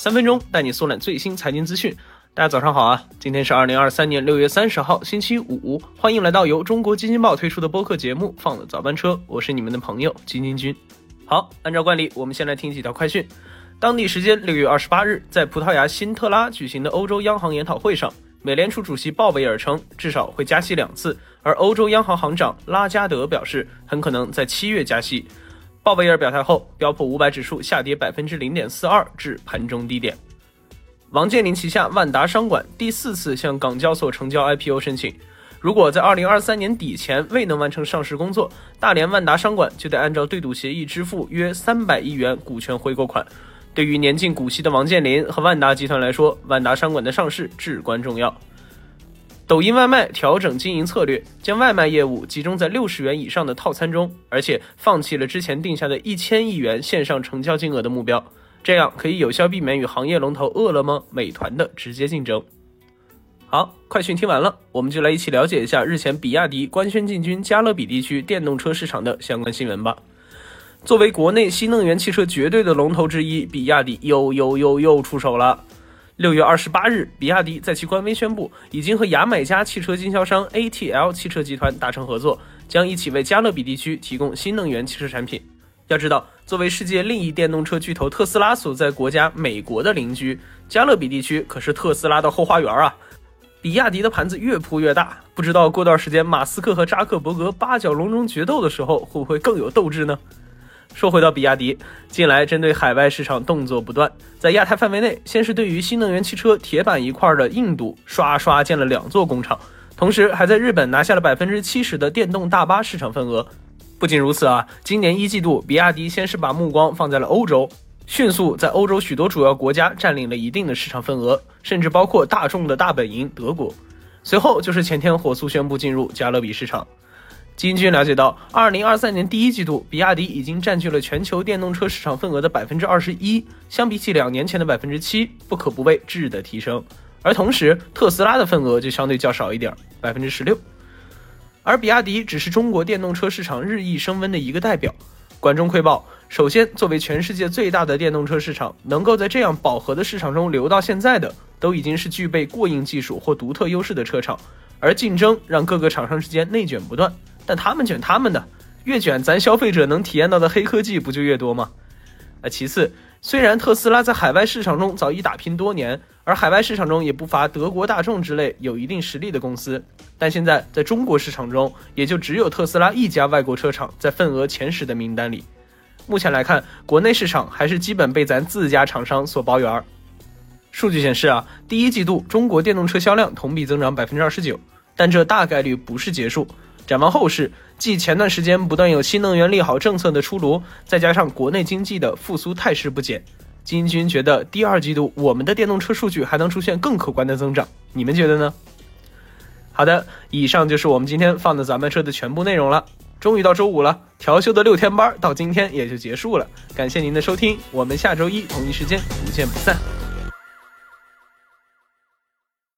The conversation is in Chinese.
三分钟带你速览最新财经资讯。大家早上好啊！今天是二零二三年六月三十号，星期五。欢迎来到由中国基金报推出的播客节目《放了早班车》，我是你们的朋友金金君。好，按照惯例，我们先来听几条快讯。当地时间六月二十八日，在葡萄牙辛特拉举行的欧洲央行研讨会上，美联储主席鲍威尔称，至少会加息两次，而欧洲央行行长拉加德表示，很可能在七月加息。鲍威尔表态后，标普五百指数下跌百分之零点四二，至盘中低点。王健林旗下万达商管第四次向港交所成交 IPO 申请，如果在二零二三年底前未能完成上市工作，大连万达商管就得按照对赌协议支付约三百亿元股权回购款。对于年近股息的王健林和万达集团来说，万达商管的上市至关重要。抖音外卖调整经营策略，将外卖业务集中在六十元以上的套餐中，而且放弃了之前定下的一千亿元线上成交金额的目标，这样可以有效避免与行业龙头饿了么、美团的直接竞争。好，快讯听完了，我们就来一起了解一下日前比亚迪官宣进军加勒比地区电动车市场的相关新闻吧。作为国内新能源汽车绝对的龙头之一，比亚迪又又又又出手了。六月二十八日，比亚迪在其官微宣布，已经和牙买加汽车经销商 ATL 汽车集团达成合作，将一起为加勒比地区提供新能源汽车产品。要知道，作为世界另一电动车巨头特斯拉所在国家美国的邻居，加勒比地区可是特斯拉的后花园啊！比亚迪的盘子越铺越大，不知道过段时间马斯克和扎克伯格八角笼中决斗的时候，会不会更有斗志呢？说回到比亚迪，近来针对海外市场动作不断，在亚太范围内，先是对于新能源汽车铁板一块的印度刷刷建了两座工厂，同时还在日本拿下了百分之七十的电动大巴市场份额。不仅如此啊，今年一季度，比亚迪先是把目光放在了欧洲，迅速在欧洲许多主要国家占领了一定的市场份额，甚至包括大众的大本营德国。随后就是前天火速宣布进入加勒比市场。金军了解到，二零二三年第一季度，比亚迪已经占据了全球电动车市场份额的百分之二十一，相比起两年前的百分之七，不可不谓质的提升。而同时，特斯拉的份额就相对较少一点，百分之十六。而比亚迪只是中国电动车市场日益升温的一个代表。管中窥豹，首先，作为全世界最大的电动车市场，能够在这样饱和的市场中留到现在的，都已经是具备过硬技术或独特优势的车厂。而竞争让各个厂商之间内卷不断。但他们卷他们的，越卷咱消费者能体验到的黑科技不就越多吗？啊，其次，虽然特斯拉在海外市场中早已打拼多年，而海外市场中也不乏德国大众之类有一定实力的公司，但现在在中国市场中，也就只有特斯拉一家外国车厂在份额前十的名单里。目前来看，国内市场还是基本被咱自家厂商所包圆儿。数据显示啊，第一季度中国电动车销量同比增长百分之二十九，但这大概率不是结束。展望后市，继前段时间不断有新能源利好政策的出炉，再加上国内经济的复苏态势不减，金军觉得第二季度我们的电动车数据还能出现更可观的增长，你们觉得呢？好的，以上就是我们今天放的咱们车的全部内容了。终于到周五了，调休的六天班到今天也就结束了，感谢您的收听，我们下周一同一时间不见不散。